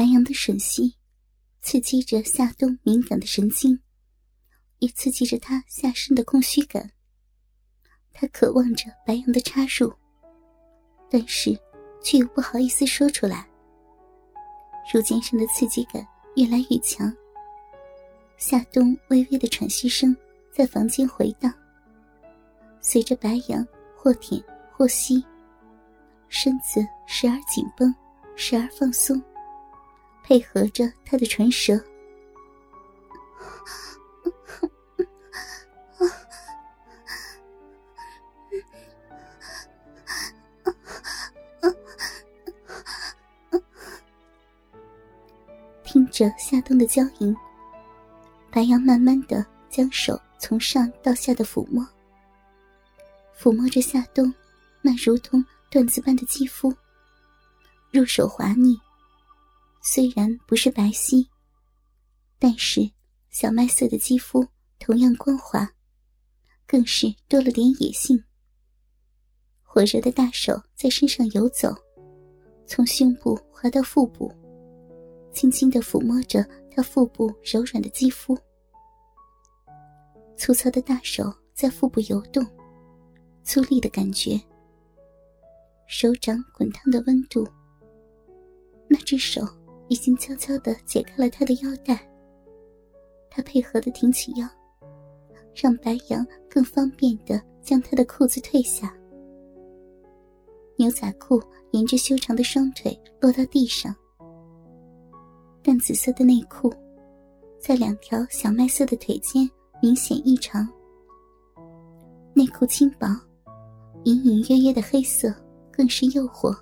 白羊的吮吸，刺激着夏冬敏感的神经，也刺激着他下身的空虚感。他渴望着白羊的插入，但是却又不好意思说出来。乳尖上的刺激感越来越强，夏冬微微的喘息声在房间回荡。随着白羊或舔或吸，身子时而紧绷，时而放松，配合着他的唇舌。听着夏冬的娇吟，白羊慢慢的将手从上到下的抚摸。抚摸着夏冬那如同缎子般的肌肤，入手滑腻。虽然不是白皙，但是小麦色的肌肤同样光滑，更是多了点野性。火热的大手在身上游走，从胸部滑到腹部，轻轻的抚摸着他腹部柔软的肌肤。粗糙的大手在腹部游动。粗粝的感觉，手掌滚烫的温度。那只手已经悄悄地解开了他的腰带。他配合地挺起腰，让白羊更方便地将他的裤子褪下。牛仔裤沿着修长的双腿落到地上，淡紫色的内裤在两条小麦色的腿间明显异常。内裤轻薄。隐隐约约的黑色更是诱惑。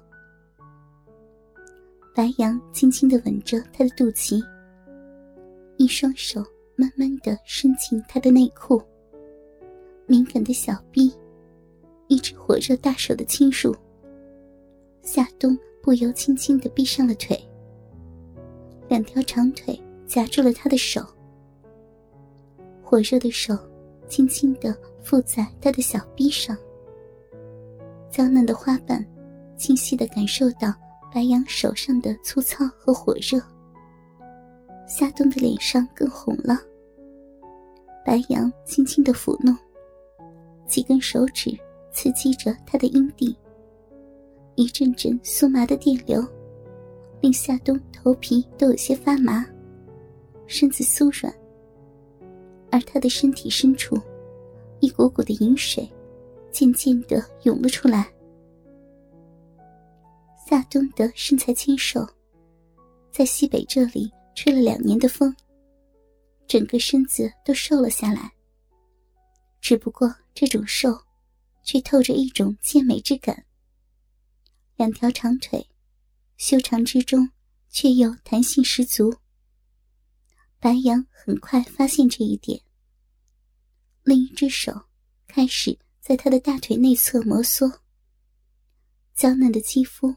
白羊轻轻的吻着他的肚脐，一双手慢慢的伸进他的内裤，敏感的小臂，一只火热大手的轻触。夏冬不由轻轻的闭上了腿，两条长腿夹住了他的手，火热的手轻轻的附在他的小臂上。娇嫩的花瓣，清晰的感受到白羊手上的粗糙和火热。夏冬的脸上更红了。白羊轻轻的抚弄，几根手指刺激着他的阴蒂，一阵阵酥麻的电流，令夏冬头皮都有些发麻，身子酥软。而他的身体深处，一股股的饮水。渐渐的涌了出来。夏冬的身材纤瘦，在西北这里吹了两年的风，整个身子都瘦了下来。只不过这种瘦，却透着一种健美之感。两条长腿，修长之中却又弹性十足。白羊很快发现这一点，另一只手开始。在他的大腿内侧摩挲，娇嫩的肌肤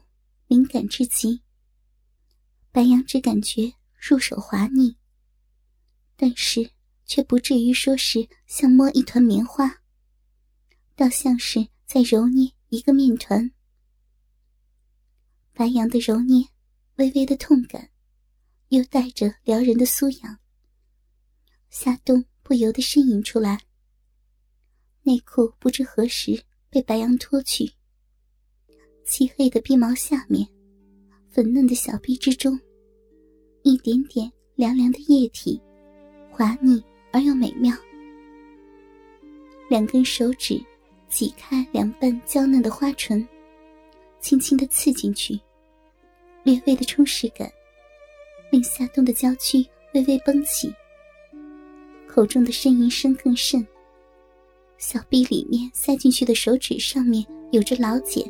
敏感至极。白羊只感觉入手滑腻，但是却不至于说是像摸一团棉花，倒像是在揉捏一个面团。白羊的揉捏，微微的痛感，又带着撩人的酥痒。夏冬不由得呻吟出来。内裤不知何时被白羊脱去，漆黑的鼻毛下面，粉嫩的小臂之中，一点点凉凉的液体，滑腻而又美妙。两根手指挤开两瓣娇嫩的花唇，轻轻的刺进去，略微的充实感，令夏冬的娇躯微微绷起，口中的呻吟声更甚。小臂里面塞进去的手指上面有着老茧，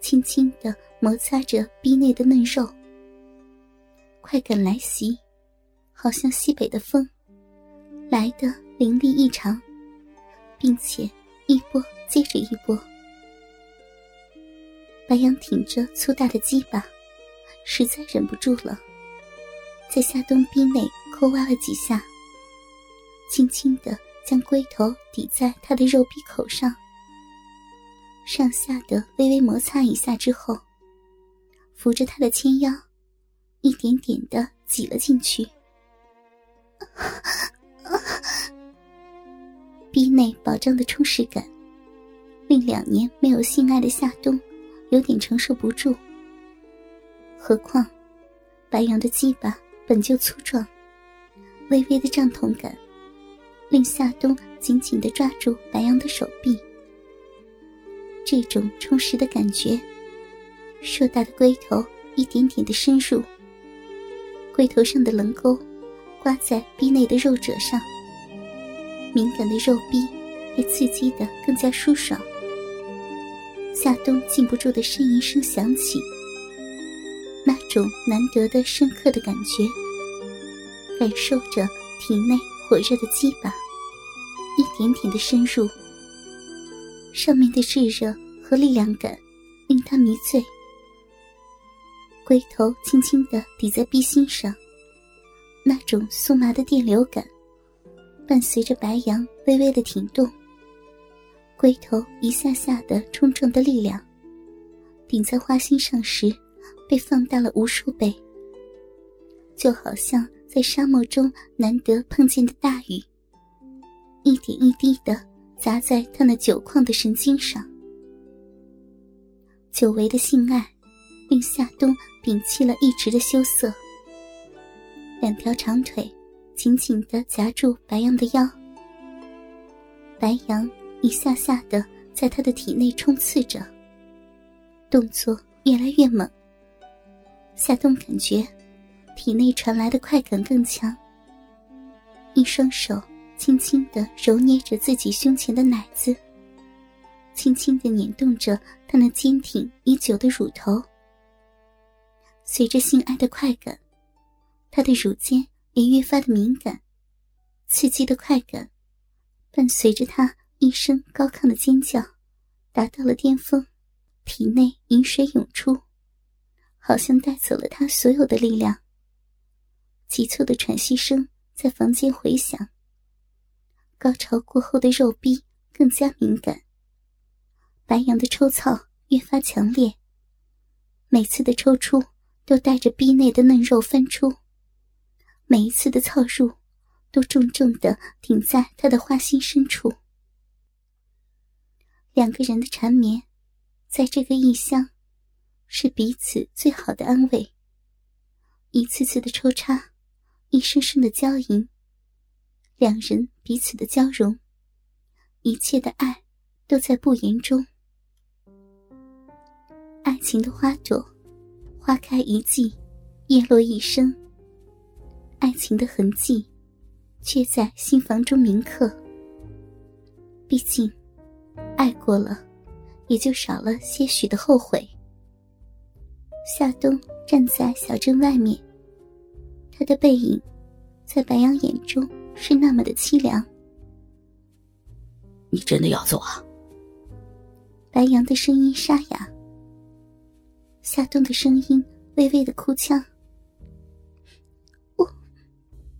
轻轻的摩擦着臂内的嫩肉。快感来袭，好像西北的风，来的凌厉异常，并且一波接着一波。白羊挺着粗大的鸡巴，实在忍不住了，在夏冬臂内抠挖了几下，轻轻的。将龟头抵在他的肉壁口上，上下的微微摩擦一下之后，扶着他的纤腰，一点点的挤了进去。逼内饱胀的充实感，令两年没有性爱的夏冬有点承受不住。何况，白羊的鸡巴本就粗壮，微微的胀痛感，令夏冬紧紧的抓住白羊的手臂。这种充实的感觉，硕大的龟头一点点的深入，龟头上的棱沟刮在逼内的肉褶上。敏感的肉壁被刺激的更加舒爽，夏冬禁不住的呻吟声响起，那种难得的深刻的感觉，感受着体内火热的鸡巴，一点点的深入，上面的炙热和力量感令他迷醉，龟头轻轻的抵在壁心上，那种酥麻的电流感。伴随着白羊微微的挺动，龟头一下下的冲撞的力量，顶在花心上时，被放大了无数倍，就好像在沙漠中难得碰见的大雨，一点一滴的砸在他那久旷的神经上。久违的性爱，令夏冬摒弃了一直的羞涩，两条长腿。紧紧的夹住白羊的腰，白羊一下下的在他的体内冲刺着，动作越来越猛。夏冬感觉体内传来的快感更强，一双手轻轻的揉捏着自己胸前的奶子，轻轻的捻动着他那坚挺已久的乳头。随着性爱的快感，他的乳尖。也越发的敏感，刺激的快感，伴随着他一声高亢的尖叫，达到了巅峰，体内饮水涌出，好像带走了他所有的力量。急促的喘息声在房间回响。高潮过后的肉壁更加敏感，白羊的抽操越发强烈，每次的抽出都带着壁内的嫩肉翻出。每一次的操入，都重重的顶在他的花心深处。两个人的缠绵，在这个异乡，是彼此最好的安慰。一次次的抽插，一声声的娇吟，两人彼此的交融，一切的爱，都在不言中。爱情的花朵，花开一季，叶落一生。爱情的痕迹，却在心房中铭刻。毕竟，爱过了，也就少了些许的后悔。夏冬站在小镇外面，他的背影，在白羊眼中是那么的凄凉。你真的要走啊？白杨的声音沙哑，夏冬的声音微微的哭腔。我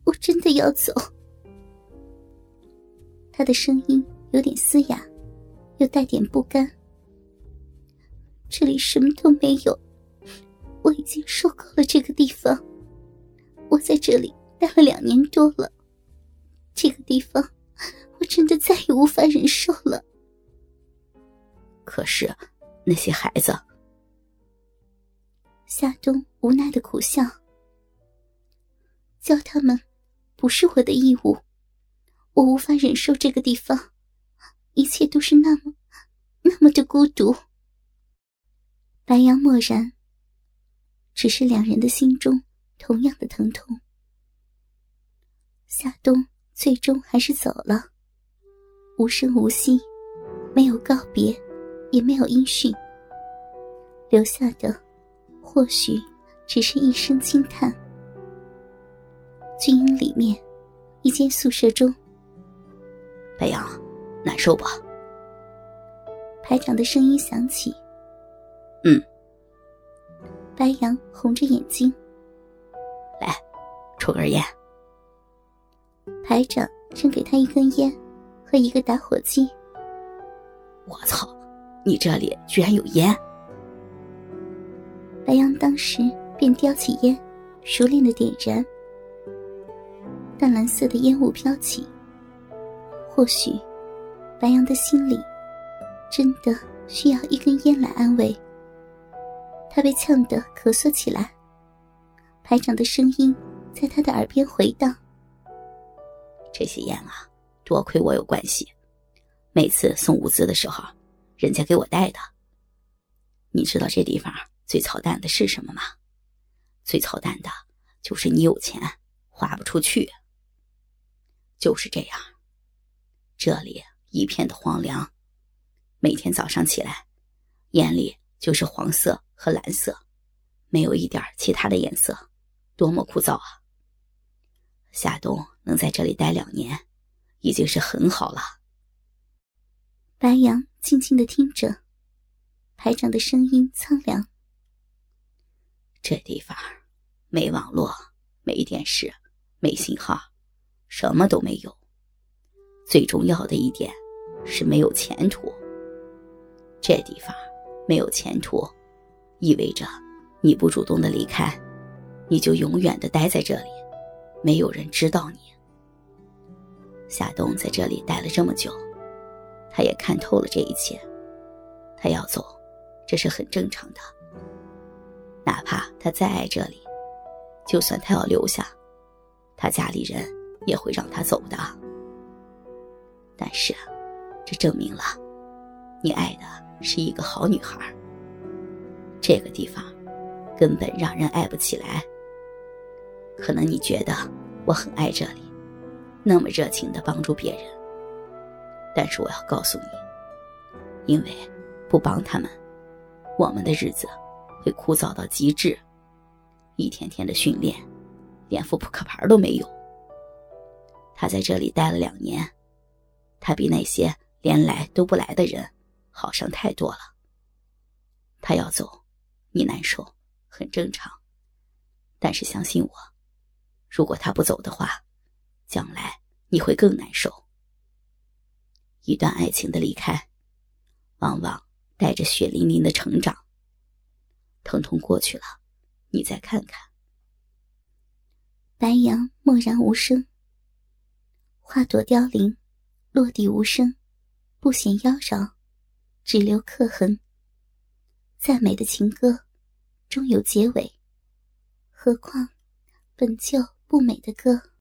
我真的要走。他的声音有点嘶哑，又带点不甘。这里什么都没有，我已经受够了这个地方。我在这里待了两年多了，这个地方我真的再也无法忍受了。可是那些孩子，夏冬无奈的苦笑，教他们。不是我的义务，我无法忍受这个地方，一切都是那么、那么的孤独。白杨默然，只是两人的心中同样的疼痛。夏冬最终还是走了，无声无息，没有告别，也没有音讯，留下的或许只是一声轻叹。军营里面，一间宿舍中，白羊，难受吧？排长的声音响起。嗯。白羊红着眼睛，来，抽根烟。排长扔给他一根烟和一个打火机。我操，你这里居然有烟！白羊当时便叼起烟。熟练的点燃。淡蓝色的烟雾飘起。或许，白杨的心里真的需要一根烟来安慰。他被呛得咳嗽起来。排长的声音在他的耳边回荡：“这些烟啊，多亏我有关系，每次送物资的时候，人家给我带的。你知道这地方最操蛋的是什么吗？最操蛋的就是你有钱花不出去。就是这样，这里一片的荒凉，每天早上起来，眼里就是黄色和蓝色，没有一点其他的颜色。”多么枯燥啊！夏冬能在这里待两年，已经是很好了。白杨静静的听着，排长的声音苍凉。这地方没网络，没电视，没信号，什么都没有。最重要的一点是没有前途。这地方没有前途，意味着你不主动的离开。你就永远的待在这里，没有人知道你。夏冬在这里待了这么久，他也看透了这一切。他要走，这是很正常的。哪怕他再爱这里，就算他要留下，他家里人也会让他走的。但是，这证明了，你爱的是一个好女孩。这个地方，根本让人爱不起来。可能你觉得我很爱这里，那么热情的帮助别人。但是我要告诉你，因为不帮他们，我们的日子会枯燥到极致。一天天的训练，连副扑克牌都没有。他在这里待了两年，他比那些连来都不来的人好上太多了。他要走，你难受，很正常。但是相信我。如果他不走的话，将来你会更难受。一段爱情的离开，往往带着血淋淋的成长。疼痛过去了，你再看看。白杨默然无声。花朵凋零，落地无声，不显妖娆，只留刻痕。再美的情歌，终有结尾。何况，本就。不美的歌。